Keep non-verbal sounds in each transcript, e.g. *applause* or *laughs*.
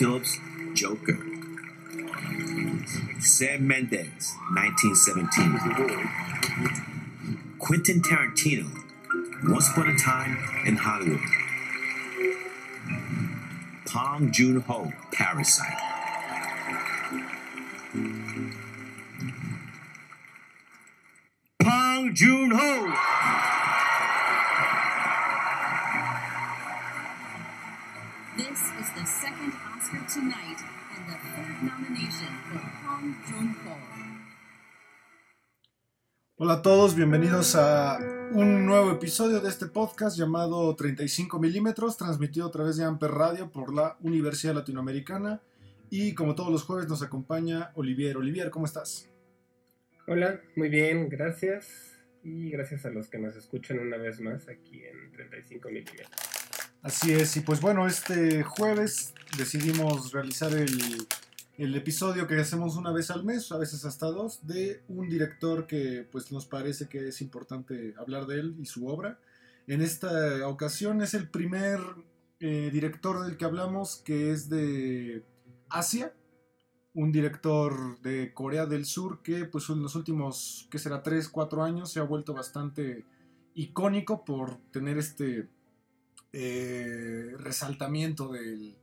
Phillips, Joker. Sam Mendes, 1917. Quentin Tarantino, Once Upon a Time in Hollywood. Pong Joon Ho, Parasite. Pong Joon Ho. The second Oscar tonight and the third nomination for Hong Joon-ho. Hola a todos, bienvenidos a un nuevo episodio de este podcast llamado 35 milímetros, transmitido a través de Amper Radio por la Universidad Latinoamericana. Y como todos los jueves nos acompaña Olivier. Olivier, ¿cómo estás? Hola, muy bien, gracias. Y gracias a los que nos escuchan una vez más aquí en 35 milímetros. Así es, y pues bueno, este jueves decidimos realizar el, el episodio que hacemos una vez al mes, a veces hasta dos, de un director que pues nos parece que es importante hablar de él y su obra. En esta ocasión es el primer eh, director del que hablamos que es de Asia, un director de Corea del Sur que pues en los últimos, que será 3, 4 años se ha vuelto bastante icónico por tener este eh, resaltamiento del,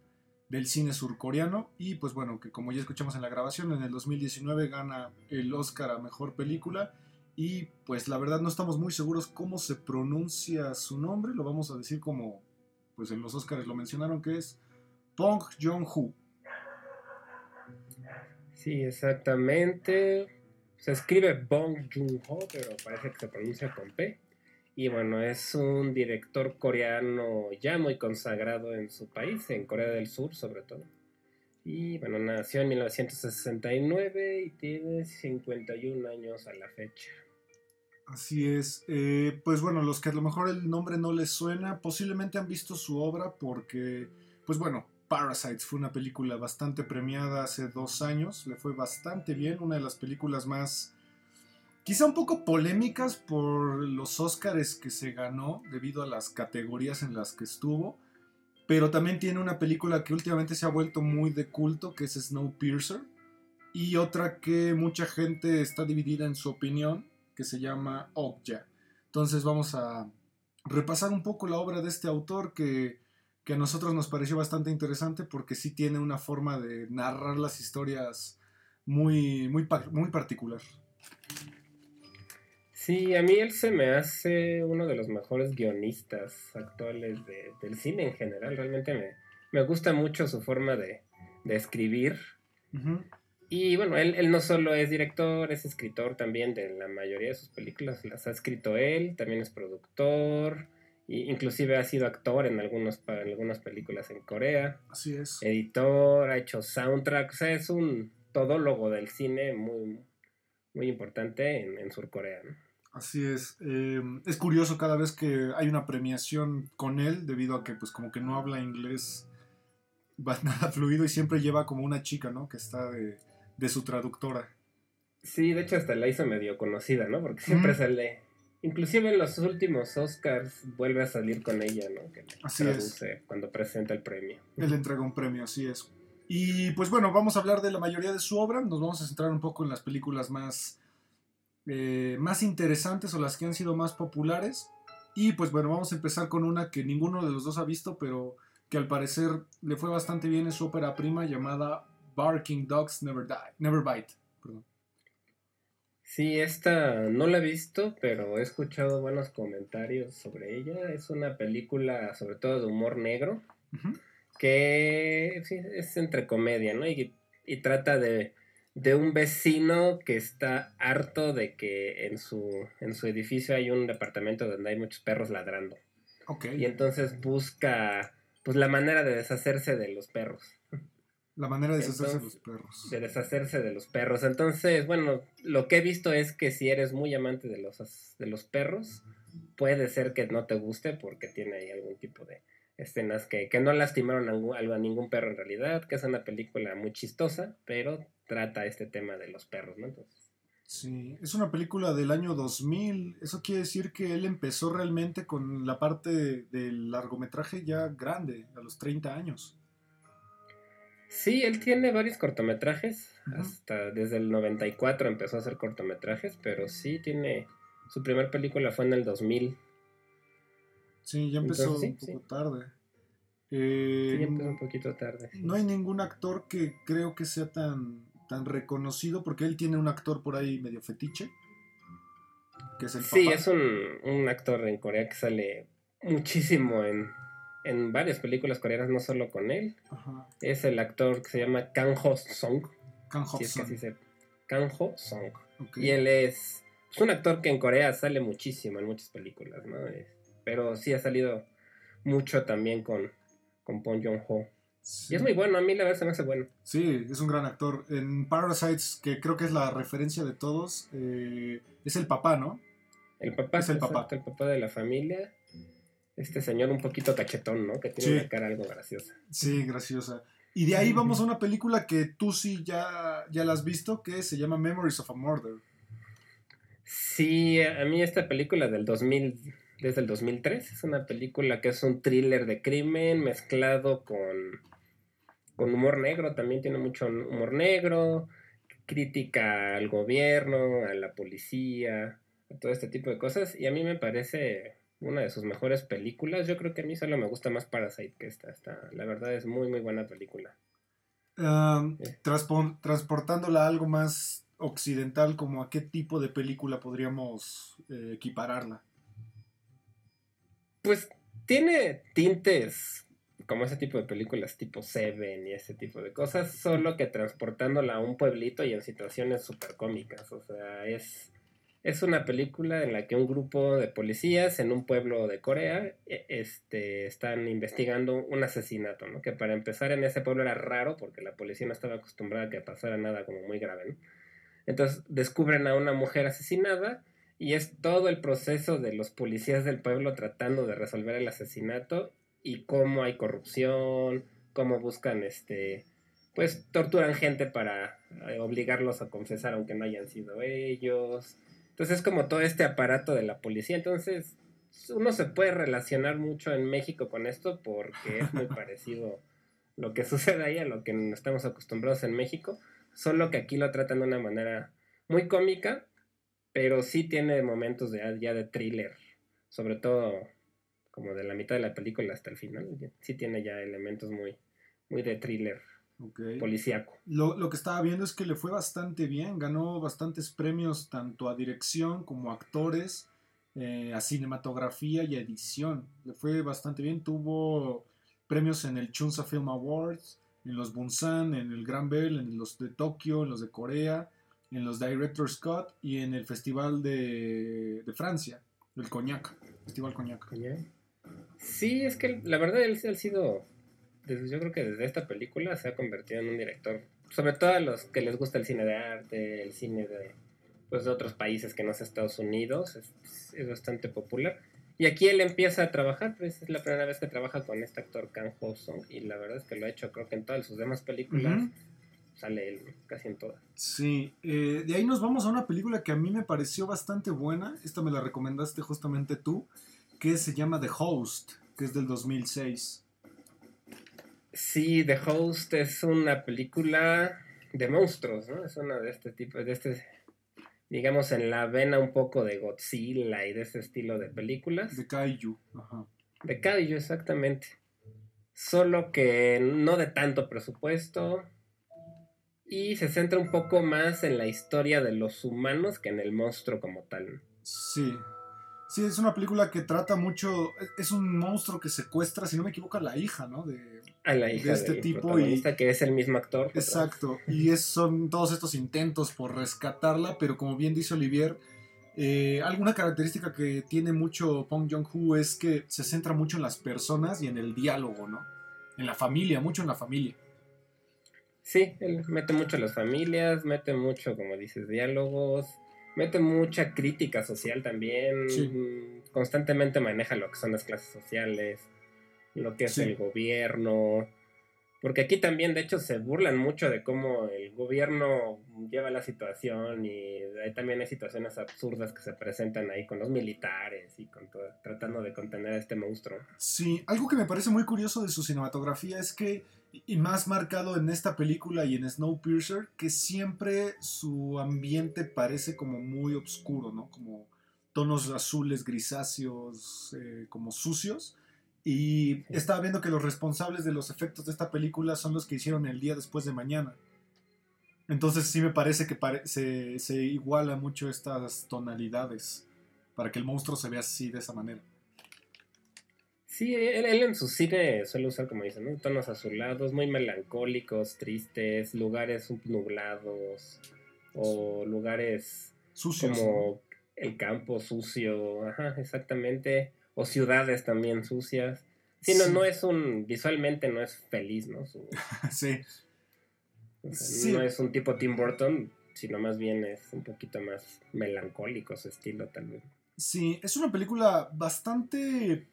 cine surcoreano y pues bueno, que como ya escuchamos en la grabación, en el 2019 gana el Oscar a Mejor Película y pues la verdad no estamos muy seguros cómo se pronuncia su nombre, lo vamos a decir como pues en los Oscars lo mencionaron que es Pong Jong-ho. Sí, exactamente. Se escribe Bong Joon-ho, pero parece que se pronuncia con P. Y bueno, es un director coreano ya muy consagrado en su país, en Corea del Sur sobre todo. Y bueno, nació en 1969 y tiene 51 años a la fecha. Así es. Eh, pues bueno, los que a lo mejor el nombre no les suena, posiblemente han visto su obra porque, pues bueno, Parasites fue una película bastante premiada hace dos años, le fue bastante bien, una de las películas más, quizá un poco polémicas por los Oscars que se ganó debido a las categorías en las que estuvo, pero también tiene una película que últimamente se ha vuelto muy de culto, que es Snowpiercer, y otra que mucha gente está dividida en su opinión, que se llama Okja. Entonces vamos a repasar un poco la obra de este autor que que a nosotros nos pareció bastante interesante porque sí tiene una forma de narrar las historias muy, muy particular. Sí, a mí él se me hace uno de los mejores guionistas actuales de, del cine en general. Realmente me, me gusta mucho su forma de, de escribir. Uh -huh. Y bueno, él, él, no solo es director, es escritor también de la mayoría de sus películas. Las ha escrito él, también es productor. Y inclusive ha sido actor en, algunos, en algunas películas en Corea. Así es. Editor, ha hecho soundtrack. O sea, es un todólogo del cine muy, muy importante en, en Surcorea. ¿no? Así es. Eh, es curioso cada vez que hay una premiación con él, debido a que pues como que no habla inglés *laughs* nada fluido y siempre lleva como una chica, ¿no? Que está de, de su traductora. Sí, de hecho hasta la hizo medio conocida, ¿no? Porque siempre mm. sale Inclusive en los últimos Oscars vuelve a salir con ella, ¿no? Que así traduce es. cuando presenta el premio. *laughs* Él entrega un premio, así es. Y pues bueno, vamos a hablar de la mayoría de su obra. Nos vamos a centrar un poco en las películas más, eh, más interesantes o las que han sido más populares. Y pues bueno, vamos a empezar con una que ninguno de los dos ha visto, pero que al parecer le fue bastante bien. Es su ópera prima llamada Barking Dogs Never, Die, Never Bite. Perdón. Sí, esta no la he visto, pero he escuchado buenos comentarios sobre ella. Es una película sobre todo de humor negro, uh -huh. que sí, es entre comedia, ¿no? Y, y trata de, de, un vecino que está harto de que en su, en su edificio hay un departamento donde hay muchos perros ladrando. Okay. Y entonces busca pues la manera de deshacerse de los perros. La manera de deshacerse de los perros. De deshacerse de los perros. Entonces, bueno, lo que he visto es que si eres muy amante de los, de los perros, puede ser que no te guste porque tiene ahí algún tipo de escenas que, que no lastimaron a, a, ningún perro en realidad, que es una película muy chistosa, pero trata este tema de los perros, ¿no? Entonces, Sí, es una película del año 2000. Eso quiere decir que él empezó realmente con la parte del largometraje ya grande, a los 30 años. Sí, él tiene varios cortometrajes. Hasta desde el 94 empezó a hacer cortometrajes, pero sí tiene. Su primera película fue en el 2000. Sí, ya empezó un poco tarde. sí, ya empezó un poquito tarde. No hay ningún actor que creo que sea tan tan reconocido porque él tiene un actor por ahí medio fetiche. Que es el sí, es un, actor en Corea que sale muchísimo en, en varias películas coreanas, no solo con él. Es el actor que se llama Kang Ho Song. Kang Ho Song. Kang Ho Song. Y él es, es, un actor que en Corea sale muchísimo en muchas películas, ¿no? pero sí ha salido mucho también con, con Pon Jong Y es muy bueno, a mí la verdad se me hace bueno. Sí, es un gran actor. En Parasites, que creo que es la referencia de todos, eh, es el papá, ¿no? El papá es el papá. El papá de la familia. Este señor un poquito tachetón, ¿no? Que tiene una cara algo graciosa. Sí, graciosa. Y de ahí vamos a una película que tú sí ya, ya la has visto, que se llama Memories of a Murder. Sí, a mí esta película del 2000, desde el 2003, es una película que es un thriller de crimen mezclado con con humor negro, también tiene mucho humor negro, crítica al gobierno, a la policía, a todo este tipo de cosas. Y a mí me parece una de sus mejores películas. Yo creo que a mí solo me gusta más Parasite que esta. esta la verdad es muy, muy buena película. transportándola a algo más occidental, como a qué tipo de película podríamos eh, equipararla. Pues tiene tintes como ese tipo de películas tipo Seven y ese tipo de cosas, solo que transportándola a un pueblito y en situaciones súper cómicas. O sea, es, es una película en la que un grupo de policías en un pueblo de Corea e, este, están investigando un asesinato, ¿no? Que para empezar en ese pueblo era raro porque la policía no estaba acostumbrada a que pasara nada como muy grave, ¿no? Entonces descubren a una mujer asesinada y es todo el proceso de los policías del pueblo tratando de resolver el asesinato y cómo hay corrupción, cómo buscan este pues torturan gente para eh, obligarlos a confesar aunque no hayan sido ellos. Entonces es como todo este aparato de la policía. Entonces uno se puede relacionar mucho en México con esto porque es muy *laughs* parecido lo que sucede ahí a lo que estamos acostumbrados en México, solo que aquí lo tratan de una manera muy cómica, pero sí tiene momentos de, ya de thriller, sobre todo como de la mitad de la película hasta el final. Sí tiene ya elementos muy, muy de thriller policíaco. Lo, que estaba viendo es que le fue bastante bien, ganó bastantes premios tanto a dirección como a actores, eh, a cinematografía y a edición. Le fue bastante bien, tuvo premios en el Chunsa Film Awards, en los Bunsan, en el Grand Bell, en los de Tokio, en los de Corea, en los Director's Scott y en el Festival de, Francia, el Cognac, Festival Cognac. Sí, es que la verdad él, ha sido, desde, yo creo que desde esta película se ha convertido en un director, sobre todo a los que les gusta el cine de arte, el cine de, pues, de otros países que no es Estados Unidos, es, bastante popular. Y aquí él empieza a trabajar, pues es la primera vez que trabaja con este actor Kang Ho Song y la verdad es que lo ha hecho creo que en todas sus demás películas. Sale él casi en todas. Sí, eh, de ahí nos vamos a una película que a mí me pareció bastante buena. Esta me la recomendaste justamente tú que se llama The Host, que es del 2006. Sí, The Host es una película de monstruos, ¿no? Es una de este tipo, de este, digamos, en la vena un poco de Godzilla y de ese estilo de películas. De Kaiju, ajá. De Kaiju, exactamente. Solo que no de tanto presupuesto. Y se centra un poco más en la historia de los humanos que en el monstruo como tal. Sí, Sí, es una película que trata mucho. Es un monstruo que secuestra, si no me equivoco, a la hija, ¿no? De, a la hija de este tipo. Y, que es el mismo actor. Exacto. Y es, son todos estos intentos por rescatarla, pero como bien dice Olivier, eh, alguna característica que tiene mucho Pong Jong-hoo es que se centra mucho en las personas y en el diálogo, ¿no? En la familia, mucho en la familia. Sí, él mete mucho a las familias, mete mucho, como dices, diálogos, mete mucha crítica social también, Sí. constantemente maneja lo que son las clases sociales, lo que es Sí. el gobierno, porque aquí también de hecho se burlan mucho de cómo el gobierno lleva la situación y ahí también hay situaciones absurdas que se presentan ahí con los militares y con todo, tratando de contener a este monstruo. Sí, algo que me parece muy curioso de su cinematografía es que, y más marcado en esta película y en Snowpiercer, que siempre su ambiente parece como muy oscuro, ¿no? Como tonos azules, grisáceos, eh, como sucios. Y estaba viendo que los responsables de los efectos de esta película son los que hicieron el día después de mañana. Entonces sí me parece que pare- se, se iguala mucho estas tonalidades para que el monstruo se vea así, de esa manera. Sí, él, él en su cine suele usar, como dicen, ¿no? tonos azulados, muy melancólicos, tristes, lugares nublados o lugares Sucios. como el campo sucio, ajá, exactamente, o ciudades también sucias. Sí, no, Sí. no es un, visualmente no es feliz, ¿no? Su- *laughs* Sí, o sea, Sí. No es un tipo Tim Burton, sino más bien es un poquito más melancólico su estilo tal vez. sí, es una película bastante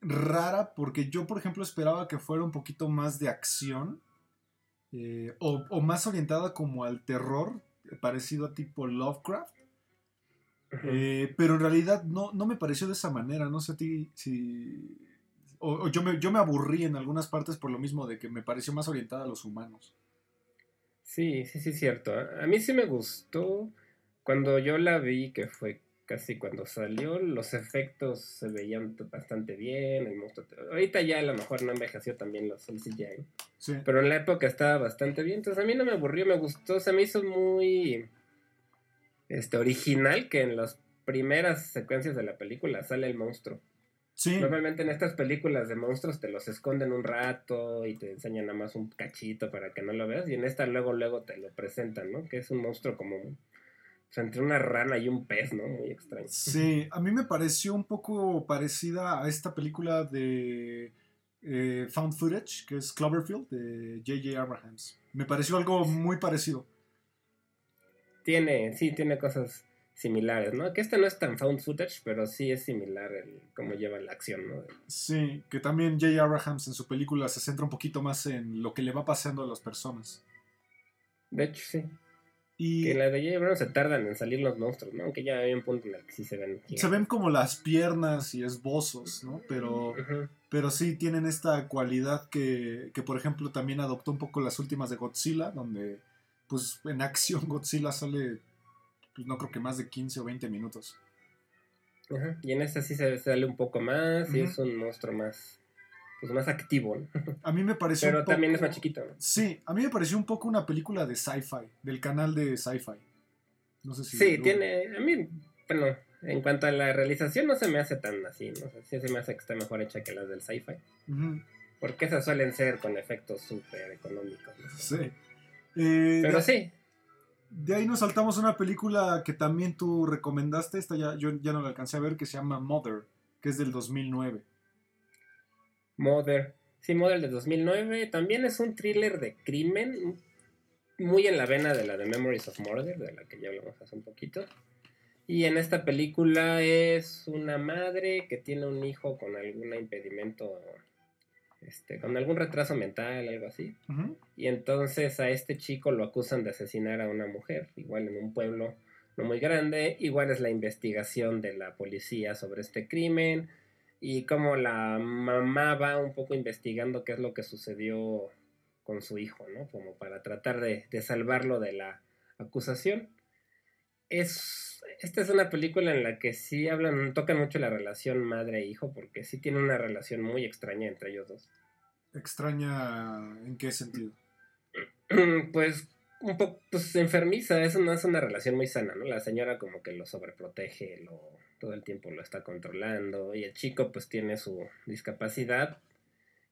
rara porque yo, por ejemplo, esperaba que fuera un poquito más de acción eh, o, o más orientada como al terror, eh, parecido a tipo Lovecraft. Eh, pero en realidad no, no me pareció de esa manera. No sé a ti si. O, o yo, me, yo me aburrí en algunas partes por lo mismo de que me pareció más orientada a los humanos. Sí, sí, sí, cierto. A mí sí me gustó. Cuando yo la vi, que fue casi cuando salió, los efectos se veían bastante bien. El monstruo. Ahorita ya a lo mejor no envejeció también los el CGI. Sí. Pero en la época estaba bastante bien. Entonces a mí no me aburrió, me gustó. Se me hizo muy este, original que en las primeras secuencias de la película sale el monstruo. Sí. Normalmente en estas películas de monstruos te los esconden un rato y te enseñan nada más un cachito para que no lo veas. Y en esta luego, luego te lo presentan, ¿no? Que es un monstruo como o sea, entre una rana y un pez, ¿no? Muy extraño. Sí, a mí me pareció un poco parecida a esta película de eh, Found Footage, que es Cloverfield, de J.J. Abrahams. Me pareció algo muy parecido. Tiene, sí, tiene cosas similares, ¿no? Que este no es tan found footage, pero sí es similar el cómo lleva la acción, ¿no? Sí, que también J.J. Abrahams en su película se centra un poquito más en lo que le va pasando a las personas. De hecho, sí. Y Que en la de J. Abrams se tardan en salir los monstruos, ¿no? Aunque ya hay un punto en el que sí se ven. se ven como las piernas y esbozos, ¿no? Pero, Ujú. pero sí tienen esta cualidad que, que, por ejemplo, también adoptó un poco las últimas de Godzilla, donde, pues, en acción *laughs* Godzilla sale, pues, no creo que más de 15 o 20 minutos. Ajá. Y en esta sí se sale un poco más y es un monstruo más, pues más activo, ¿no? *laughs* A mí me pareció Pero un también es poco- más chiquito, ¿no? Sí, a mí me pareció un poco una película de sci-fi, del canal de sci-fi. No sé si... Sí, tiene, a mí, bueno, en cuanto a la realización no se me hace tan así, ¿no? O sea, sí se me hace que está mejor hecha que las del sci-fi. Porque esas suelen ser con efectos súper económicos. ¿no? sí. Eh, Pero de, sí, de ahí nos saltamos a una película que también tú recomendaste, esta ya, yo ya no la alcancé a ver, que se llama Mother, que es del 2009. Mother. Sí, Mother de 2009. También es un thriller de crimen. Muy en la vena de la de Memories of Murder, de la que ya hablamos hace un poquito. Y en esta película es una madre que tiene un hijo con algún impedimento, este, con algún retraso mental, algo así. Y entonces a este chico lo acusan de asesinar a una mujer, igual en un pueblo no muy grande. Igual es la investigación de la policía sobre este crimen y cómo la mamá va un poco investigando qué es lo que sucedió con su hijo, ¿no? Como para tratar de, de salvarlo de la acusación. Es, esta es una película en la que sí hablan, tocan mucho la relación madre-hijo, porque sí tiene una relación muy extraña entre ellos dos. Extraña, ¿en qué sentido? *clears throat* pues un poco pues, enfermiza, eso no es una relación muy sana, ¿no? La señora como que lo sobreprotege, lo, todo el tiempo lo está controlando y el chico pues tiene su discapacidad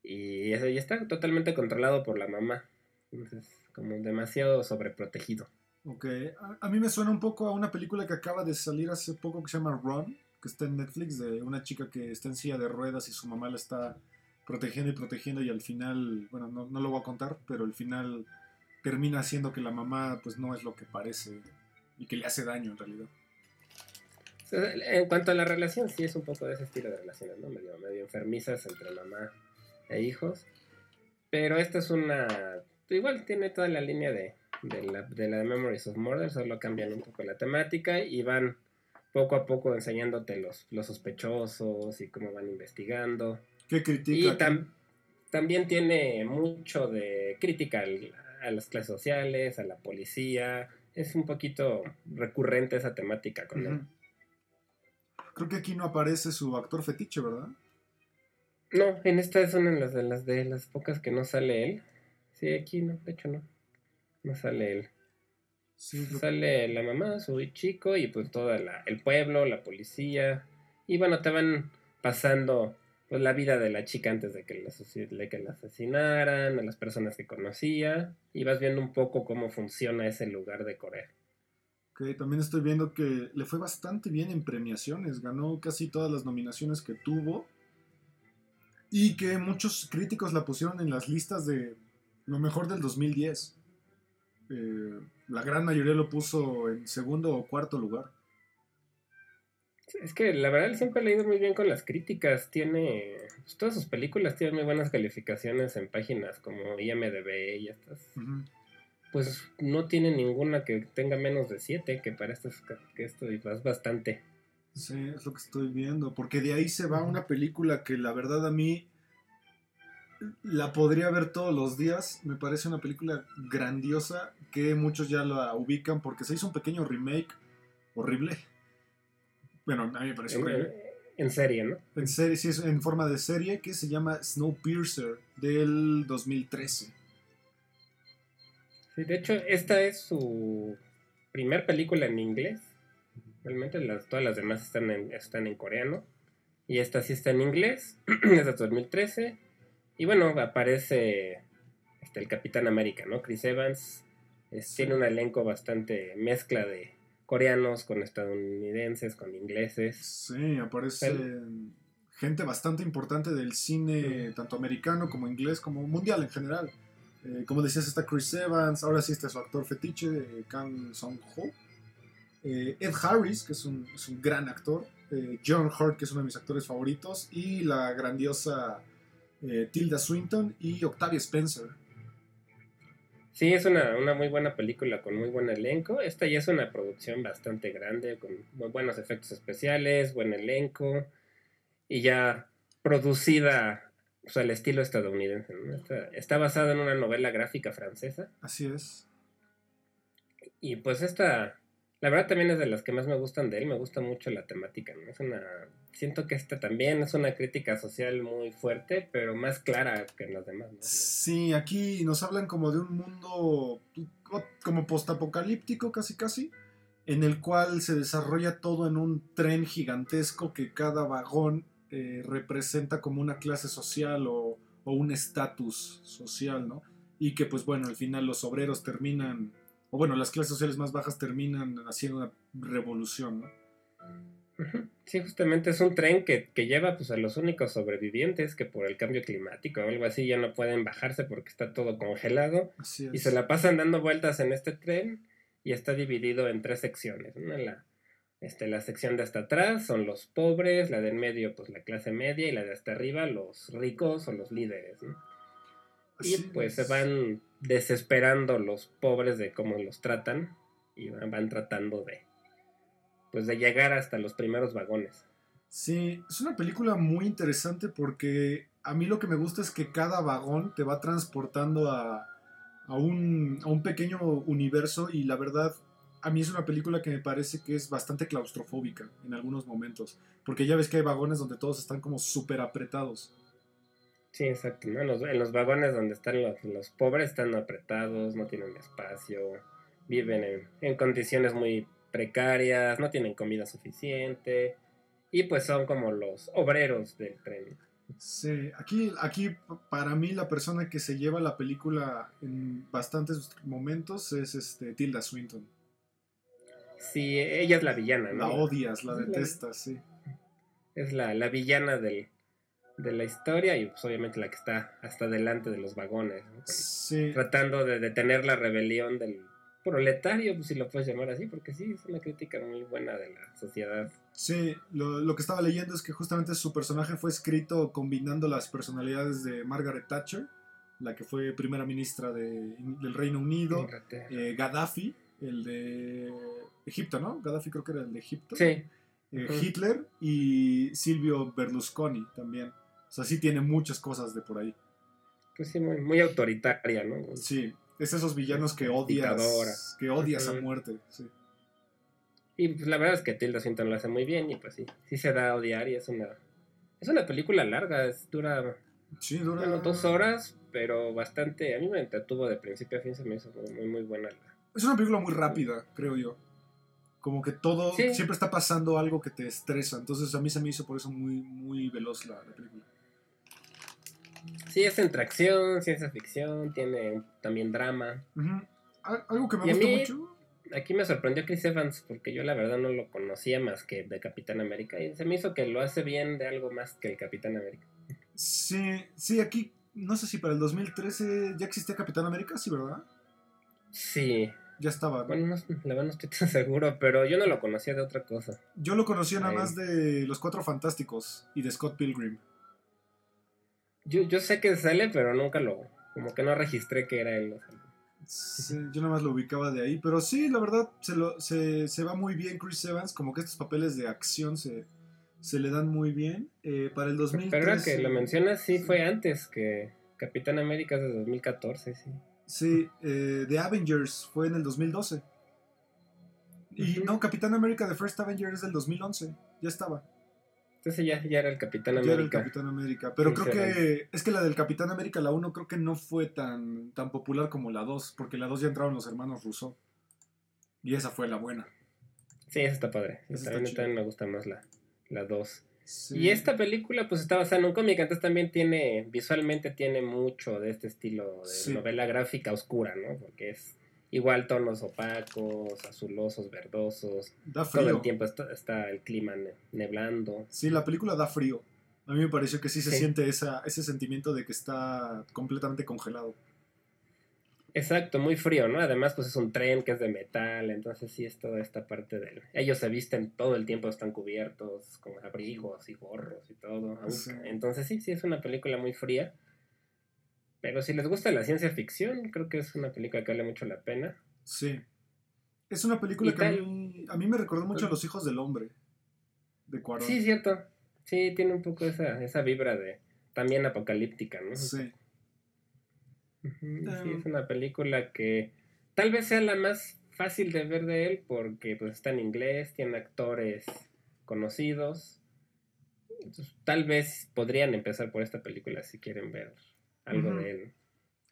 y eso ya está totalmente controlado por la mamá. Entonces, como demasiado sobreprotegido. Ok, a, a mí me suena un poco a una película que acaba de salir hace poco que se llama Run, que está en Netflix, de una chica que está en silla de ruedas y su mamá la está protegiendo y protegiendo y al final, bueno, no, no lo voy a contar, pero al final termina haciendo que la mamá pues no es lo que parece y que le hace daño en realidad. En cuanto a la relación, sí es un poco de ese estilo de relaciones, ¿no? Medio, medio enfermizas entre mamá e hijos. Pero esta es una... Igual tiene toda la línea de, de, la, de la Memories of Murder, solo cambian un poco la temática y van poco a poco enseñándote los, los sospechosos y cómo van investigando. ¿Qué critica? Y también tiene mucho de crítica a las clases sociales, a la policía. Es un poquito recurrente esa temática con él. Creo que aquí no aparece su actor fetiche, ¿verdad? No, en esta es una de las, de las, de las pocas que no sale él. Sí, aquí no, de hecho no. No sale él. Sale la mamá, su chico y pues todo el pueblo, la policía. Y bueno, te van pasando pues, la vida de la chica antes de que, la, que la asesinaran, a las personas que conocía. Y vas viendo un poco cómo funciona ese lugar de Corea. Ok, también estoy viendo que le fue bastante bien en premiaciones. Ganó casi todas las nominaciones que tuvo. Y que muchos críticos la pusieron en las listas de lo mejor del 2010. Eh, la gran mayoría lo puso en segundo o cuarto lugar. Es que la verdad siempre ha leído muy bien con las críticas. Tiene. Pues, todas sus películas tienen muy buenas calificaciones en páginas como IMDB y estas. Pues no tiene ninguna que tenga menos de 7, que para esto, que esto es bastante. Sí, es lo que estoy viendo. Porque de ahí se va una película que la verdad a mí la podría ver todos los días. Me parece una película grandiosa que muchos ya la ubican porque se hizo un pequeño remake horrible. Bueno, a mí me parece horrible. En serie, ¿no? En serie, sí, es en forma de serie que se llama Snowpiercer del 2013. Sí, de hecho, esta es su primer película en inglés. Realmente las, todas las demás están en, están en coreano. Y esta sí está en inglés. *clears throat* es de 2013. Y bueno, aparece este, el Capitán América, ¿no? Chris Evans. Tiene un elenco bastante mezcla de coreanos con estadounidenses, con ingleses. Sí, aparece gente bastante importante del cine, tanto americano como inglés, como mundial en general. Eh, como decías, está Chris Evans, ahora sí está su actor fetiche, eh, Kang Song-ho. Eh, Ed Harris, que es un, es un gran actor. John Hurt, que es uno de mis actores favoritos. Y la grandiosa eh, Tilda Swinton y Octavia Spencer. Sí, es una, muy buena película con muy buen elenco. Esta ya es una producción bastante grande, con muy buenos efectos especiales, buen elenco y ya producida o al estilo estadounidense. Está, basada en una novela gráfica francesa. Así es. Y pues esta, la verdad también es de las que más me gustan de él, me gusta mucho la temática, Es una siento que esta también es una crítica social muy fuerte, pero más clara que en las demás. Sí, aquí nos hablan como de un mundo como postapocalíptico casi casi, en el cual se desarrolla todo en un tren gigantesco que cada vagón eh, representa como una clase social o, o un estatus social, ¿no? Y que pues bueno, al final los obreros terminan o bueno, las clases sociales más bajas terminan haciendo una revolución, ¿no? Sí, justamente es un tren que, lleva pues, a los únicos sobrevivientes que por el cambio climático o algo así ya no pueden bajarse porque está todo congelado. Y se la pasan dando vueltas en este tren y está dividido en tres secciones. La, este, la sección de hasta atrás son los pobres, la del medio pues la clase media y la de hasta arriba los ricos o los líderes. Y pues se van desesperando los pobres de cómo los tratan y van, tratando de pues de llegar hasta los primeros vagones. Sí, es una película muy interesante porque a mí lo que me gusta es que cada vagón te va transportando a, a, un, a un pequeño universo y la verdad a mí es una película que me parece que es bastante claustrofóbica en algunos momentos, porque ya ves que hay vagones donde todos están como súper apretados. Sí, exacto. En, los, vagones donde están los, pobres están apretados, no tienen espacio, viven en, condiciones muy precarias, no tienen comida suficiente y pues son como los obreros del tren. Sí, aquí, aquí para mí la persona que se lleva la película en bastantes momentos es este Tilda Swinton. Sí, ella es la villana, ¿no? La odias, la detestas, sí. Es la, la villana del, de la historia y pues obviamente la que está hasta delante de los vagones, ¿no? Sí. tratando de detener la rebelión del proletario, pues si lo puedes llamar así, porque sí, es una crítica muy buena de la sociedad. Sí, lo, lo que estaba leyendo es que justamente su personaje fue escrito combinando las personalidades de Margaret Thatcher, la que fue primera ministra de- del Reino Unido, eh, Gaddafi, el de Egipto, ¿no? Gaddafi creo que era el de Egipto. Sí, eh. Hitler y Silvio Berlusconi también. O sea, sí tiene muchas cosas de por ahí. pues sí, muy, muy autoritaria, ¿no? Sí, es esos villanos que odias, Dictadora. que odias a muerte. Sí. Y pues la verdad es que Tilda Swinton lo hace muy bien y pues sí, sí se da a odiar y es una... Es una película larga, es, dura Sí, dura bueno, dos horas, pero bastante... A mí me entretuvo de principio a fin, se me hizo muy, muy, muy buena la... Es una película muy rápida, creo yo. Como que todo, Sí. siempre está pasando algo que te estresa. Entonces a mí se me hizo por eso muy, muy veloz la, la película. Sí, es entre acción, ciencia ficción, tiene también drama. Algo que me mí- mucho. Aquí me sorprendió Chris Evans porque yo la verdad no lo conocía más que de Capitán América y se me hizo que lo hace bien de algo más que el Capitán América. Sí, sí, aquí, no sé si para el 2013 ya existía Capitán América, sí, ¿verdad? Sí, Ya estaba. ¿no? bueno, no, *laughs* la verdad no estoy tan *laughs* seguro, pero yo no lo conocía de otra cosa. Yo lo conocía nada más de Los Cuatro Fantásticos y de Scott Pilgrim. Yo, yo sé que sale, pero nunca lo, como que no registré que era él. o sea. Sí, yo nada más lo ubicaba de ahí. Pero sí, la verdad, se, lo, se, se va muy bien Chris Evans. Como que estos papeles de acción se, se le dan muy bien. Eh, para el 2013. Pero ahora que lo mencionas, sí fue antes que Capitán América es de 2014, sí. Sí, eh, The Avengers fue en el 2012. Y no, Capitán América The First Avenger es del 2011. Ya estaba. Entonces ya, ya era el Capitán Ya era el América. Capitán América. Pero creo que es que la del Capitán América, la 1, creo que no fue tan, tan popular como la 2. Porque la 2 ya entraron los hermanos Russo. Y esa fue la buena. Sí, esa está padre. Esa está también, también me gusta más la, la 2. Sí. Y esta película pues está basada en un cómic, entonces también tiene, visualmente tiene mucho de este estilo de Sí. novela gráfica oscura, ¿no? Porque es igual tonos opacos, azulosos, verdosos, Da todo frío. el tiempo está, está el clima ne- neblando. Sí, la película da frío. A mí me pareció que sí se Sí. siente esa, ese sentimiento de que está completamente congelado. Exacto, muy frío, ¿no? Además pues es un tren que es de metal, entonces sí es toda esta parte del... Ellos se visten todo el tiempo, están cubiertos con abrigos y gorros y todo. Sí. Entonces sí, sí es una película muy fría. Pero si les gusta la ciencia ficción, creo que es una película que vale mucho la pena. Sí. Es una película ¿Y que a mí, a mí me recordó mucho a Los Hijos del Hombre. De Cuarón. Sí, cierto. Sí, tiene un poco esa, esa vibra de también apocalíptica, ¿no? Sí. Sí, Em. es una película que tal vez sea la más fácil de ver de él porque pues está en inglés, tiene actores conocidos. Entonces, tal vez podrían empezar por esta película si quieren ver algo de él.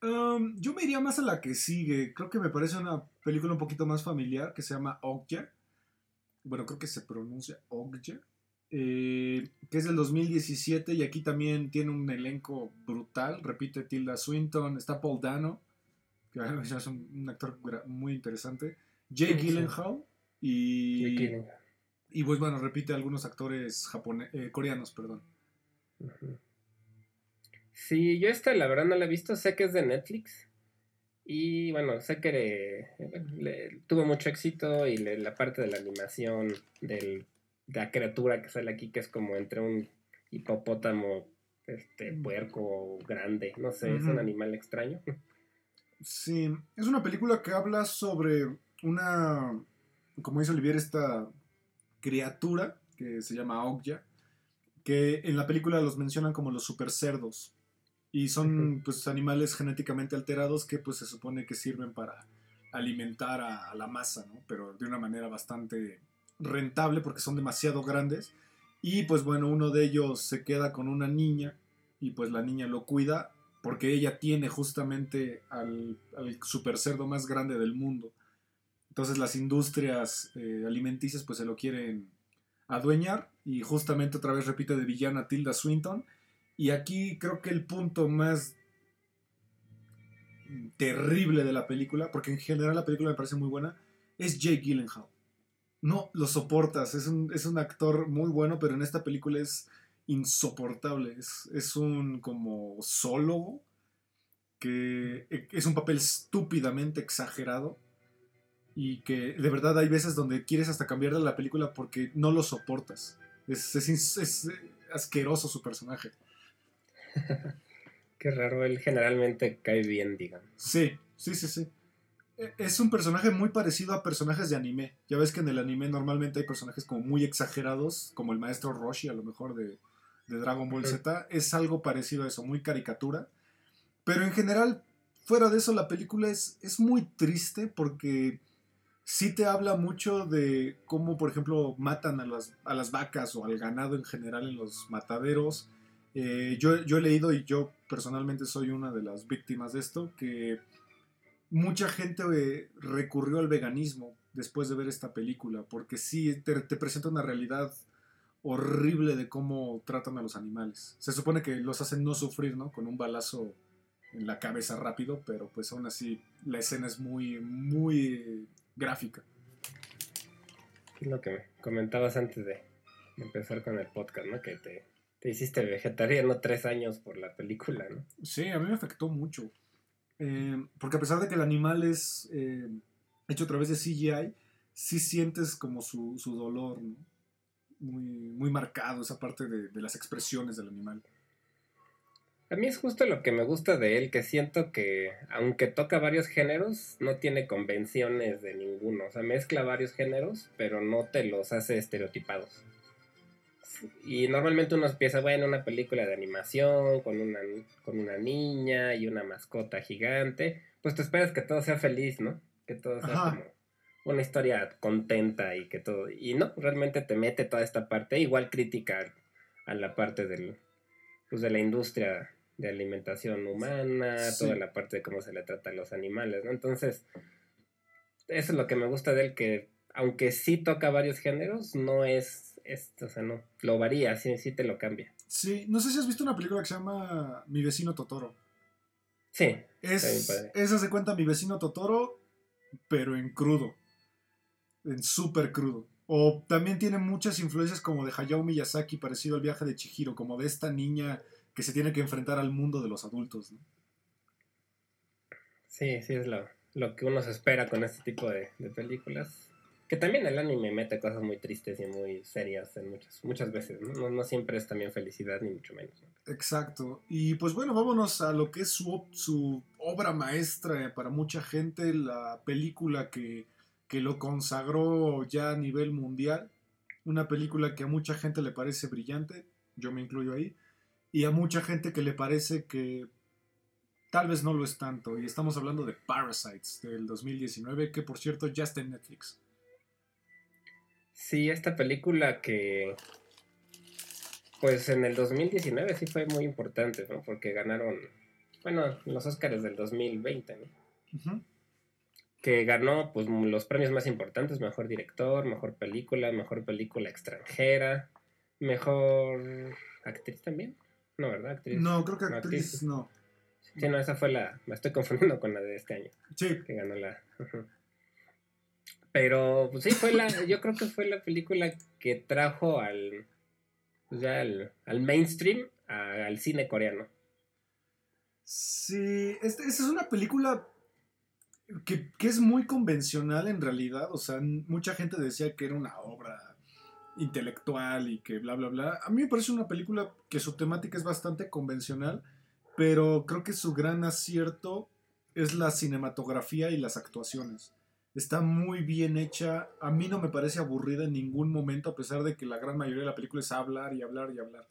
Um, yo me iría más a la que sigue. Creo que me parece una película un poquito más familiar que se llama Okja. Bueno, creo que se pronuncia Okja. Eh, que es del 2017 y aquí también tiene un elenco brutal. Repite Tilda Swinton, está Paul Dano, que *laughs* parece un, un actor muy interesante. Jake. Gyllenhaal y, Jake y pues bueno, repite algunos actores japone- eh, coreanos, perdón. Sí, yo esta la verdad no la he visto, sé que es de Netflix y bueno, sé que le- tuvo mucho éxito y le- la parte de la animación del, de la criatura que sale aquí que es como entre un hipopótamo, este puerco grande, no sé, es un animal extraño. Sí, es una película que habla sobre una, como dice Olivier, esta criatura que se llama Okja, que en la película los mencionan como los super cerdos. Y son pues animales genéticamente alterados que pues se supone que sirven para alimentar a, a la masa, ¿no? Pero de una manera bastante rentable porque son demasiado grandes. Y pues bueno, uno de ellos se queda con una niña y pues la niña lo cuida porque ella tiene justamente al, al super cerdo más grande del mundo. Entonces las industrias eh, alimenticias pues se lo quieren adueñar y justamente otra vez repite de villana Tilda Swinton. Y aquí creo que el punto más terrible de la película, porque en general la película me parece muy buena, es Jake Gyllenhaal. No lo soportas, es un, es un actor muy bueno, pero en esta película es insoportable. Es, es un como solo que e, es un papel estúpidamente exagerado y que de verdad hay veces donde quieres hasta cambiarle la película porque no lo soportas. Es, es, es asqueroso su personaje. *laughs* Qué raro, él generalmente cae bien, digamos. Sí, sí, sí, sí. E, es un personaje muy parecido a personajes de anime. Ya ves que en el anime normalmente hay personajes como muy exagerados, como el maestro Roshi, a lo mejor de, de Dragon Ball Z. Es algo parecido a eso, muy caricatura. Pero en general, fuera de eso, la película es, es muy triste porque sí te habla mucho de cómo, por ejemplo, matan a las, a las vacas o al ganado en general en los mataderos. Eh, yo, yo, he leído y yo personalmente soy una de las víctimas de esto, que mucha gente eh, recurrió al veganismo después de ver esta película, porque sí te, te, presenta una realidad horrible de cómo tratan a los animales. Se supone que los hacen no sufrir, ¿no? Con un balazo en la cabeza rápido, pero pues aún así la escena es muy, muy gráfica. Es lo que me comentabas antes de empezar con el podcast, ¿no? Que te, te hiciste vegetariano tres años por la película, ¿no? Sí, a mí me afectó mucho. Eh, porque a pesar de que el animal es eh, hecho a través de CGI, sí sientes como su, su dolor. Muy, muy marcado esa parte de, de las expresiones del animal. A mí es justo lo que me gusta de él, que siento que, aunque toca varios géneros, no tiene convenciones de ninguno. O sea, mezcla varios géneros, pero no te los hace estereotipados. Y normalmente uno empieza, bueno, una película de animación con una, con una niña y una mascota gigante. Pues te esperas que todo sea feliz, ¿no? Que todo sea como una historia contenta y que todo. Y no, realmente te mete toda esta parte, igual crítica a la parte del, pues de la industria de alimentación humana, toda la parte de cómo se le trata a los animales, ¿no? Entonces, eso es lo que me gusta de él, que aunque sí toca varios géneros, no es, esto, o sea, no, lo varía, sí, sí te lo cambia. Sí, no sé si has visto una película que se llama Mi vecino Totoro. Sí. Es, esa se cuenta Mi vecino Totoro, pero en crudo, en súper crudo. O también tiene muchas influencias como de Hayao Miyazaki, parecido al viaje de Chihiro, como de esta niña que se tiene que enfrentar al mundo de los adultos. ¿no? Sí, sí, es lo, lo, que uno se espera con este tipo de, de, películas. Que también el anime mete cosas muy tristes y muy serias en muchas, muchas veces, ¿no? No, siempre es también felicidad, ni mucho menos. ¿no? Exacto. Y pues bueno, vámonos a lo que es su, su obra maestra para mucha gente, la película que, que lo consagró ya a nivel mundial. Una película que a mucha gente le parece brillante, yo me incluyo ahí y a mucha gente que le parece que tal vez no lo es tanto. Y estamos hablando de Parasites del 2019, que por cierto ya está en Netflix. Sí, esta película que pues en el 2019 sí fue muy importante, ¿no? Porque ganaron, bueno, los Oscars del 2020, ¿no? Uh -huh. Que ganó pues los premios más importantes, mejor director, mejor película, mejor película extranjera, mejor actriz también. No, ¿verdad? Actriz. No, creo que actriz, actriz no. Sí, no, esa fue la. Me estoy confundiendo con la de este año. Sí. Que ganó la. Pero, pues sí, fue la. Yo creo que fue la película que trajo al. Pues ya al, al mainstream al cine coreano. Sí, esta es una película que, que, es muy convencional en realidad. O sea, mucha gente decía que era una obra intelectual y que bla, bla, bla. A mí me parece una película que su temática es bastante convencional, pero creo que su gran acierto es la cinematografía y las actuaciones. Está muy bien hecha. A mí no me parece aburrida en ningún momento, a pesar de que la gran mayoría de la película es hablar y hablar y hablar.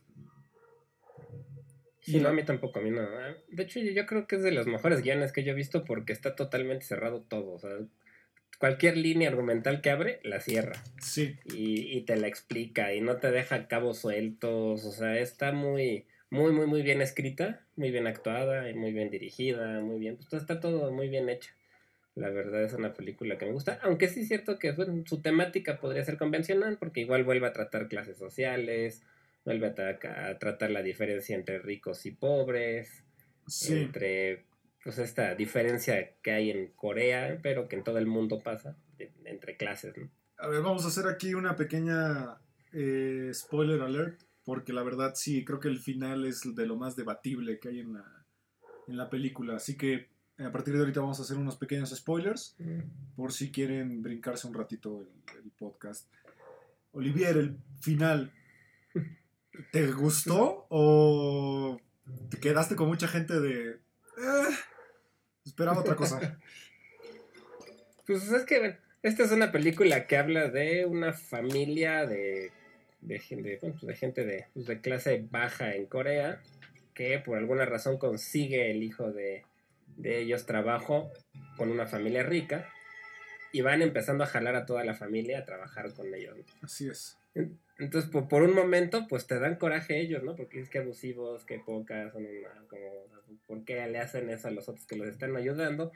Sí, no, a mí tampoco, a mí no. De hecho, yo creo que es de los mejores guiones que yo he visto porque está totalmente cerrado todo. O sea, cualquier línea argumental que abre, la cierra. Sí. Y, y, te la explica y no te deja cabos sueltos. O sea, está muy, muy, muy, muy bien escrita, muy bien actuada y muy bien dirigida, muy bien. Pues está todo muy bien hecho. La verdad es una película que me gusta, aunque sí es cierto que bueno, su temática podría ser convencional, porque igual vuelve a tratar clases sociales, vuelve a, tra a tratar la diferencia entre ricos y pobres, sí. entre pues esta diferencia que hay en Corea, pero que en todo el mundo pasa, de, entre clases, ¿no? A ver, vamos a hacer aquí una pequeña eh, spoiler alert. porque la verdad sí, creo que el final es de lo más debatible que hay en la, en la película. Así que a partir de ahorita vamos a hacer unos pequeños spoilers por si quieren brincarse un ratito el, el podcast. Olivier, el final, ¿te gustó o te quedaste con mucha gente de... "Eh, esperaba otra cosa? *laughs* Pues es que esta es una película que habla de una familia de, de, gen- de, bueno, pues, de gente de, pues, de clase baja en Corea que por alguna razón consigue el hijo de, de ellos trabajo con una familia rica y van empezando a jalar a toda la familia a trabajar con ellos. ¿no? Así es. En- Entonces, por, por un momento, pues te dan coraje ellos, ¿no? Porque es que abusivos, que pocas, son una, como, ¿por qué le hacen eso a los otros que los están ayudando?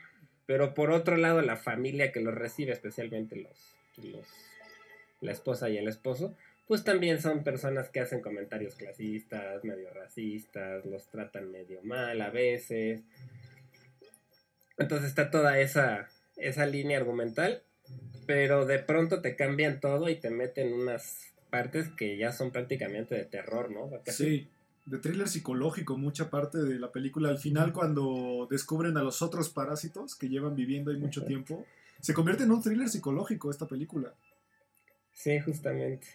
Pero por otro lado, la familia que los recibe, especialmente los, los la esposa y el esposo, pues también son personas que hacen comentarios clasistas, medio racistas, los tratan medio mal a veces. Entonces está toda esa, esa línea argumental, pero de pronto te cambian todo y te meten unas partes que ya son prácticamente de terror, ¿no? Casi- Sí, de thriller psicológico, mucha parte de la película. Al final, cuando descubren a los otros parásitos que llevan viviendo ahí mucho tiempo, se convierte en un thriller psicológico esta película. Sí, justamente.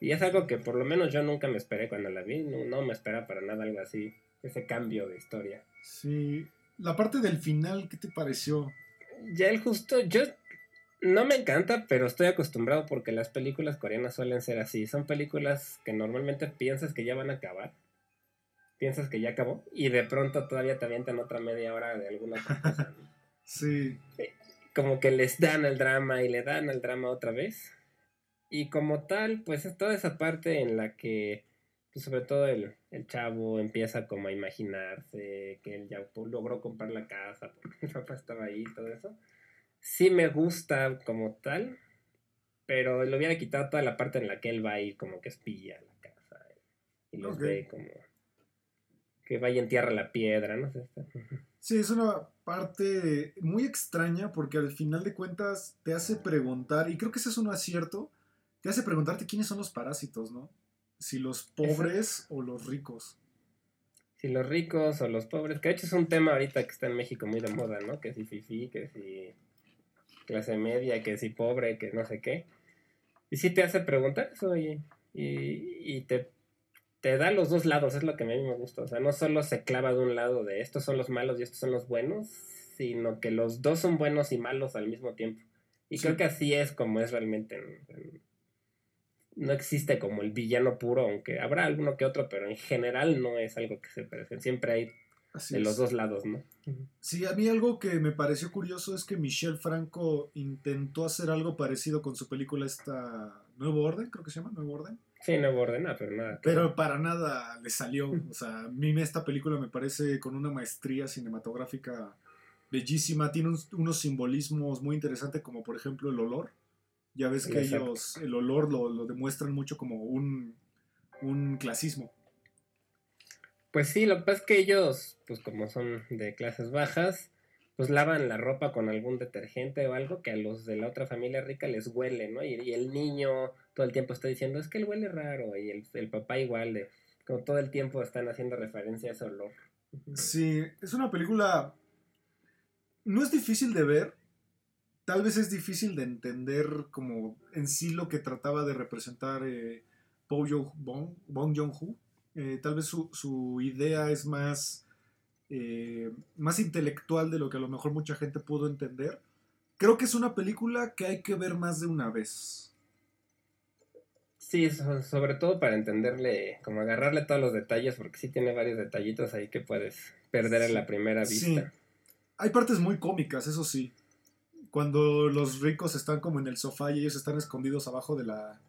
Y es algo que por lo menos yo nunca me esperé cuando la vi, no, no me esperaba para nada algo así, ese cambio de historia. Sí. La parte del final, ¿qué te pareció? Ya el justo, yo no me encanta, pero estoy acostumbrado porque las películas coreanas suelen ser así. Son películas que normalmente piensas que ya van a acabar. Piensas que ya acabó y de pronto todavía te avientan otra media hora de alguna otra cosa. ¿no? *laughs* Sí. como que les dan el drama y le dan el drama otra vez. Y como tal, pues es toda esa parte en la que, pues sobre todo el, el chavo empieza como a imaginarse que él ya pu- logró comprar la casa *laughs* porque el papá estaba ahí y todo eso. Sí me gusta como tal, pero le hubiera quitado toda la parte en la que él va a ir como que espía la casa y los ve como que va y entierra la piedra, no sé. Sí, es una parte muy extraña porque al final de cuentas te hace preguntar, y creo que ese es un acierto, te hace preguntarte quiénes son los parásitos, ¿no? Si los pobres o los ricos. si los ricos o los pobres, que de hecho es un tema ahorita que está en México muy de moda, ¿no? Que si fifi, que si clase media, que si pobre, que no sé qué. Y sí te hace preguntar eso y, y, y te, te da los dos lados, es lo que a mí me gusta. O sea, no solo se clava de un lado de estos son los malos y estos son los buenos, sino que los dos son buenos y malos al mismo tiempo. Y Sí. creo que así es como es realmente en- en- no existe como el villano puro, aunque habrá alguno que otro, pero en general no es algo que se parece. Siempre hay Así de es. los dos lados, ¿no? Sí, a mí algo que me pareció curioso es que Michelle Franco intentó hacer algo parecido con su película esta Nuevo Orden, creo que se llama Nuevo Orden. Sí, no ordena, pero nada. Pero para nada le salió. O sea, a mí esta película me parece con una maestría cinematográfica bellísima. Tiene unos simbolismos muy interesantes, como por ejemplo el olor. Ya ves que Exacto. ellos el olor lo, lo demuestran mucho como un, un clasismo. Pues sí, lo que pasa es que ellos, pues como son de clases bajas, pues lavan la ropa con algún detergente o algo que a los de la otra familia rica les huele, ¿no? Y, y el niño todo el tiempo está diciendo, es que él huele raro, y el, el papá igual, de, como todo el tiempo están haciendo referencia a ese olor. Sí, es una película. No es difícil de ver. Tal vez es difícil de entender como en sí lo que trataba de representar eh, Bo Bong, Bong Joon-ho. Eh, tal vez su, su idea es más, eh, más intelectual de lo que a lo mejor mucha gente pudo entender. Creo que es una película que hay que ver más de una vez. Sí, so- sobre todo para entenderle, como agarrarle todos los detalles, porque sí tiene varios detallitos ahí que puedes perder en la primera Sí. vista. Hay partes muy cómicas, eso sí. Cuando los ricos están como en el sofá y ellos están escondidos abajo de la,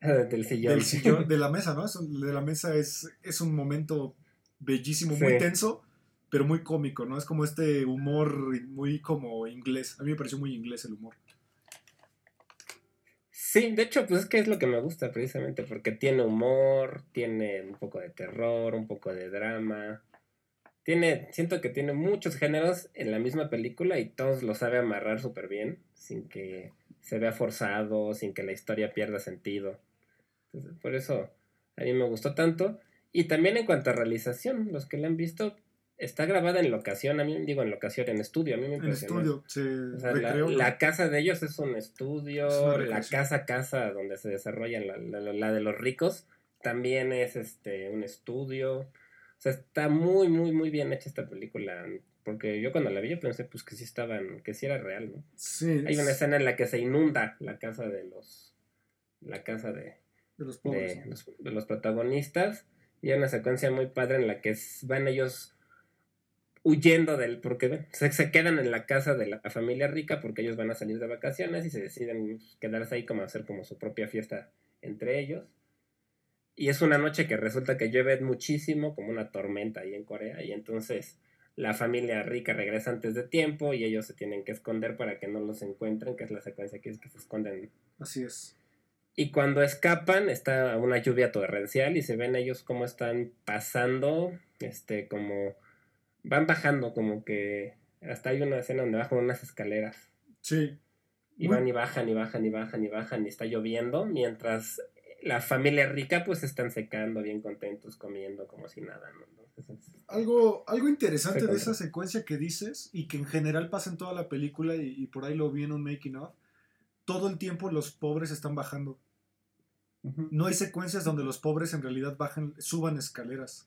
Del sillón. del sillón, de *laughs* la mesa, ¿no? Es de la mesa es, es un momento bellísimo, muy tenso, pero muy cómico, ¿no? Es como este humor muy como inglés. A mí me pareció muy inglés el humor. Sí, de hecho, pues es que es lo que me gusta precisamente, porque tiene humor, tiene un poco de terror, un poco de drama. Tiene, siento que tiene muchos géneros en la misma película y todos lo sabe amarrar súper bien, sin que se vea forzado, sin que la historia pierda sentido. Entonces, por eso, a mí me gustó tanto. Y también en cuanto a realización, los que la han visto, está grabada en locación, a mí digo en locación, en estudio, a mí me En impresionó. estudio se O sea, la, casa de ellos es un estudio, Es la casa casa donde se desarrolla la, la- la de los ricos también es este un estudio. O sea, está muy, muy, muy bien hecha esta película. Porque yo cuando la vi yo pensé pues que sí estaban, que sí era real, ¿no? Sí, Hay una escena en la que se inunda la casa de los. la casa de, de los pobres. de los, de los protagonistas. Y hay una secuencia muy padre en la que van ellos huyendo del. porque se, se quedan en la casa de la familia rica porque ellos van a salir de vacaciones y se deciden quedarse ahí como hacer como su propia fiesta entre ellos. Y es una noche que resulta que llueve muchísimo, como una tormenta ahí en Corea, y entonces la familia rica regresa antes de tiempo y ellos se tienen que esconder para que no los encuentren, que es la secuencia que es que se esconden Así es. y cuando escapan está una lluvia torrencial y se ven ellos cómo están pasando, este, como van bajando, como que hasta hay una escena donde bajan unas escaleras Sí. y van y bajan y bajan y bajan y bajan y está lloviendo, mientras la familia rica pues están secando bien contentos comiendo como si nada, ¿no? Entonces, Algo, algo interesante de esa secuencia que dices y que en general pasa en toda la película y, y por ahí lo vi en un making of, todo el tiempo los pobres están bajando. No hay secuencias donde los pobres en realidad bajan, suban escaleras.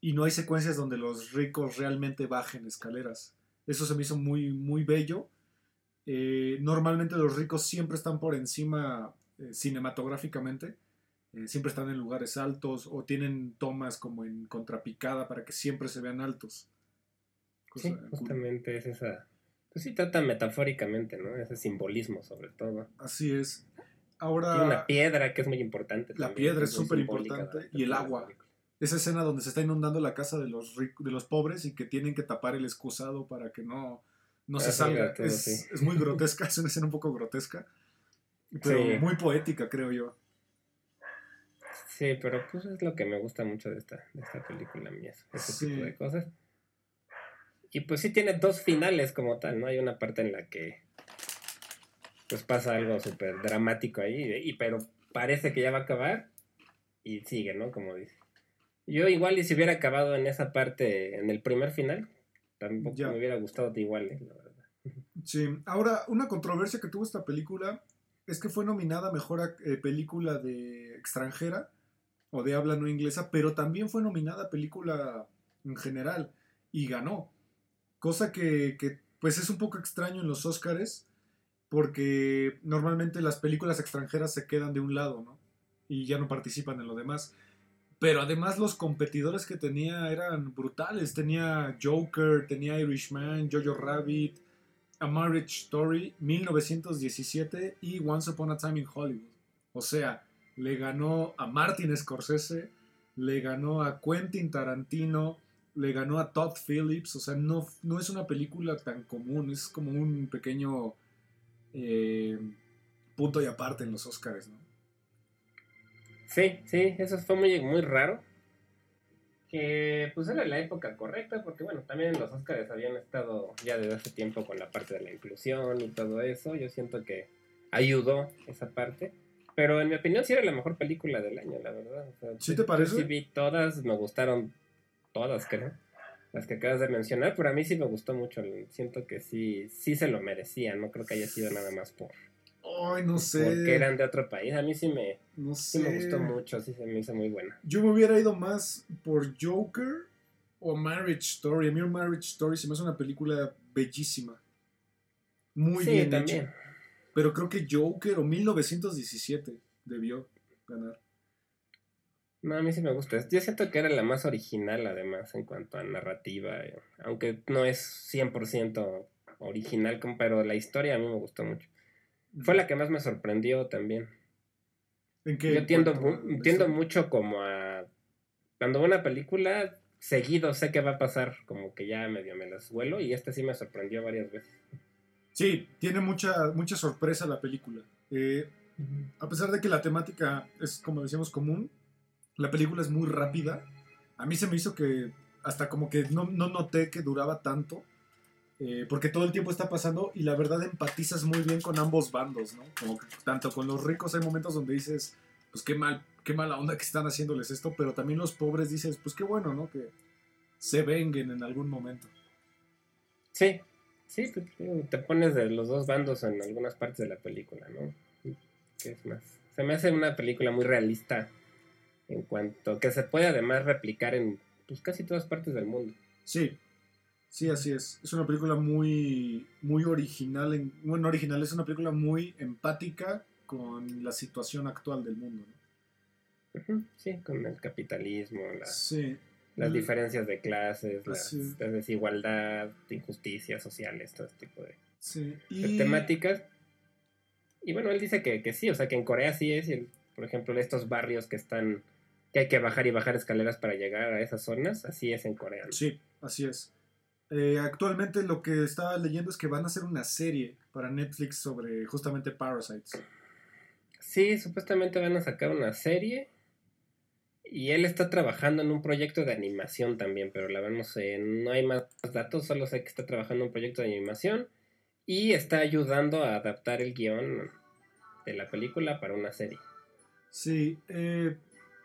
Y no hay secuencias donde los ricos realmente bajen escaleras. Eso se me hizo muy, muy bello. Eh, normalmente los ricos siempre están por encima eh, cinematográficamente. Eh, siempre están en lugares altos o tienen tomas como en contrapicada para que siempre se vean altos. Cosa Sí, cool. justamente es esa... Pues sí, trata metafóricamente, ¿no? Ese simbolismo sobre todo. Así es. Ahora, una piedra que es muy importante. La también, piedra es súper importante, y el agua. esa escena donde se está inundando la casa de los, de los pobres y que tienen que tapar el excusado para que no, no se Ah, salga. todo, es, sí. es muy grotesca, es una escena un poco grotesca, pero Sí. muy poética, creo yo. Sí, pero pues es lo que me gusta mucho de esta, de esta película mía, ese Sí. tipo de cosas. Y pues sí tiene dos finales como tal, ¿no? Hay una parte en la que pues pasa algo súper dramático ahí, y, pero parece que ya va a acabar y sigue, ¿no? Como dice. Yo igual y si hubiera acabado en esa parte, en el primer final, tampoco Ya. me hubiera gustado igual, ¿eh? la verdad. Sí, ahora, una controversia que tuvo esta película es que fue nominada mejor eh, película de extranjera o de habla no inglesa, pero también fue nominada película en general y ganó. Cosa que, pues es un poco extraño en los Oscars porque normalmente las películas extranjeras se quedan de un lado, ¿no? Y ya no participan en lo demás. Pero además los competidores que tenía eran brutales. Tenía Joker, tenía Irishman, Jojo Rabbit, A Marriage Story, 1917 y Once Upon a Time in Hollywood. O sea, le ganó a Martin Scorsese, le ganó a Quentin Tarantino, le ganó a Todd Phillips. O sea, no, no es una película tan común, es como un pequeño eh, punto y aparte en los Oscars, ¿no? Sí, sí, eso fue muy, muy raro. Que pues era la época correcta, porque bueno, también los Oscars habían estado ya desde hace tiempo con la parte de la inclusión y todo eso. Yo siento que ayudó esa parte. Pero en mi opinión sí era la mejor película del año, la verdad. O sea, ¿Sí te parece? Sí vi todas, me gustaron todas, creo. Las que acabas de mencionar, pero a mí sí me gustó mucho. Siento que sí, sí se lo merecía, no creo que haya sido nada más por Ay, no sé. porque eran de otro país. A mí sí me, No sí me gustó mucho, sí se me hizo muy buena. Yo me hubiera ido más por Joker o Marriage Story. A mí Marriage Story se me hace una película bellísima. Muy sí, bien también. hecha. Pero creo que Joker o 1917 debió ganar. No, a mí sí me gusta. Yo siento que era la más original, además, en cuanto a narrativa. eh, Aunque no es 100% original, pero la historia a mí me gustó mucho. Fue la que más me sorprendió también. ¿En qué Yo tiendo, mu- mucho como a... Cuando veo una película, seguido sé que va a pasar, como que ya medio me las vuelo, y esta sí me sorprendió varias veces. Sí, tiene mucha, mucha sorpresa la película. Eh, a pesar de que la temática es, como decíamos, común, la película es muy rápida. A mí se me hizo que hasta como que no, no noté que duraba tanto, eh, porque todo el tiempo está pasando y la verdad empatizas muy bien con ambos bandos, ¿no? Como que tanto con los ricos hay momentos donde dices, pues qué mal, qué mala onda que están haciéndoles esto, pero también los pobres dices, pues qué bueno, ¿no? Que se venguen en algún momento. Sí, sí, te, pones de los dos bandos en algunas partes de la película, ¿no? ¿Qué es más? Se me hace una película muy realista en cuanto que se puede además replicar en pues, casi todas partes del mundo. Sí, sí, así es. Es una película muy, muy original, en, bueno, original, es una película muy empática con la situación actual del mundo. Sí, con el capitalismo, las, las mm. diferencias de clases, la desigualdad, injusticias sociales, todo este tipo de, temáticas. Y bueno, él dice que, que, sí, o sea, que en Corea sí es, por ejemplo, estos barrios que están, que hay que bajar y bajar escaleras para llegar a esas zonas, así es en Corea. Sí, así es. Eh, actualmente lo que estaba leyendo es que van a hacer una serie para Netflix sobre justamente Parasites. Sí, supuestamente van a sacar una serie. Y él está trabajando en un proyecto de animación también, pero la verdad no sé, no hay más datos, solo sé que está trabajando en un proyecto de animación y está ayudando a adaptar el guion de la película para una serie. Sí, eh,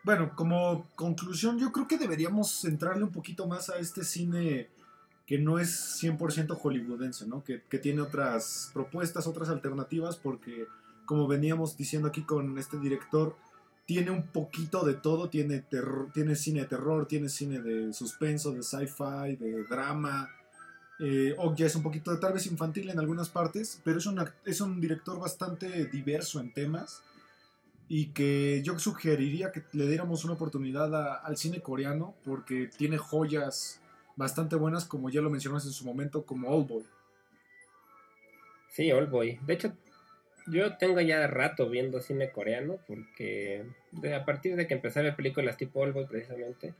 bueno, como conclusión, yo creo que deberíamos centrarle un poquito más a este cine que no es 100% hollywoodense, ¿no? Que, tiene otras propuestas, otras alternativas, porque como veníamos diciendo aquí con este director, tiene un poquito de todo, tiene, cine de terror, tiene cine de suspenso, de sci-fi, de drama. Eh, o ya es un poquito tal vez infantil en algunas partes, pero es, es un director bastante diverso en temas y que yo sugeriría que le diéramos una oportunidad al cine coreano porque tiene joyas bastante buenas, como ya lo mencionamos en su momento, como Old Boy. Sí, Old Boy. De hecho, yo tengo ya rato viendo cine coreano porque a partir de que empecé a ver películas tipo Old precisamente,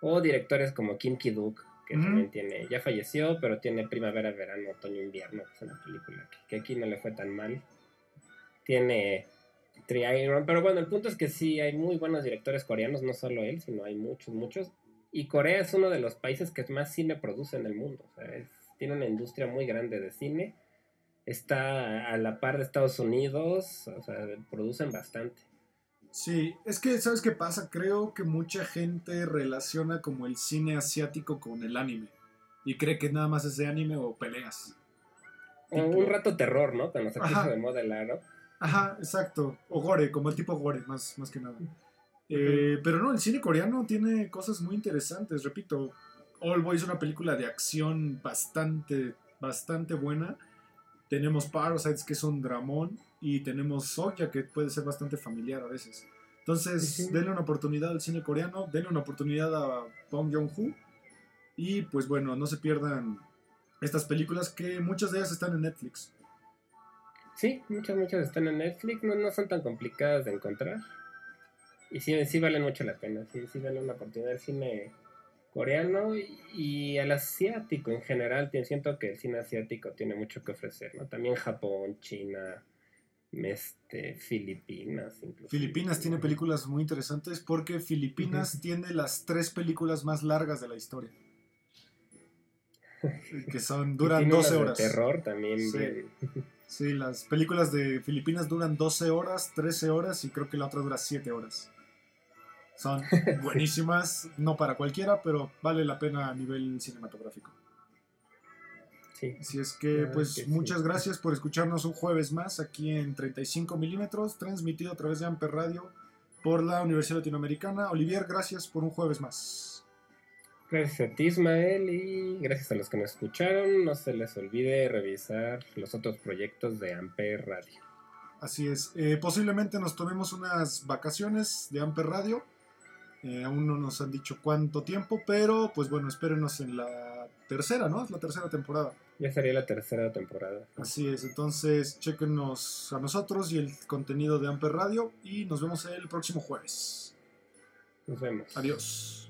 o directores como Kim Ki-duk, que también tiene, ya falleció, pero tiene Primavera, Verano, Otoño, Invierno, que es una película que, aquí no le fue tan mal. Tiene Triangle, pero bueno, el punto es que sí, hay muy buenos directores coreanos, no solo él, sino hay muchos, muchos. Y Corea es uno de los países que más cine produce en el mundo, o sea, tiene una industria muy grande de cine está a la par de Estados Unidos, o sea, producen bastante. Sí, es que, ¿sabes qué pasa? Creo que mucha gente relaciona como el cine asiático con el anime. Y cree que nada más es de anime o peleas. O un rato terror, ¿no? Cuando se puso de moda el aro. Ajá, exacto. O gore, como el tipo gore, más, más que nada. Eh, pero no, el cine coreano tiene cosas muy interesantes. Repito, All Boy es una película de acción bastante, bastante buena tenemos Parasites, que es un dramón. Y tenemos Soja, que puede ser bastante familiar a veces. Entonces, denle una oportunidad al cine coreano. Denle una oportunidad a Bong Joon-ho. Y pues bueno, no se pierdan estas películas que muchas de ellas están en Netflix. Sí, muchas, muchas están en Netflix. No, no son tan complicadas de encontrar. Y sí, sí valen mucho la pena. Sí, sí valen una oportunidad. El cine coreano y, al asiático en general. Siento que el cine asiático tiene mucho que ofrecer, ¿no? También Japón, China, este, Filipinas. Incluso. Filipinas tiene películas muy interesantes porque Filipinas tiene las tres películas más largas de la historia. que son, *laughs* duran 12 horas. De terror también. Sí. las películas de Filipinas duran 12 horas, 13 horas y creo que la otra dura 7 horas. Son *laughs* buenísimas, no para cualquiera, pero vale la pena a nivel cinematográfico. Sí. Así es que, pues, muchas gracias por escucharnos un jueves más aquí en 35 milímetros, transmitido a través de Amper Radio por la Universidad Latinoamericana. Olivier, gracias por un jueves más. Gracias a ti, Ismael, y gracias a los que nos escucharon. No se les olvide revisar los otros proyectos de Amper Radio. Así es. Eh, posiblemente nos tomemos unas vacaciones de Amper Radio eh, aún no nos han dicho cuánto tiempo, pero pues bueno, espérenos en la tercera, ¿no? Es la tercera temporada. Ya sería la tercera temporada. Así es, entonces chequenos a nosotros y el contenido de Amper Radio y nos vemos el próximo jueves. Nos vemos. Adiós.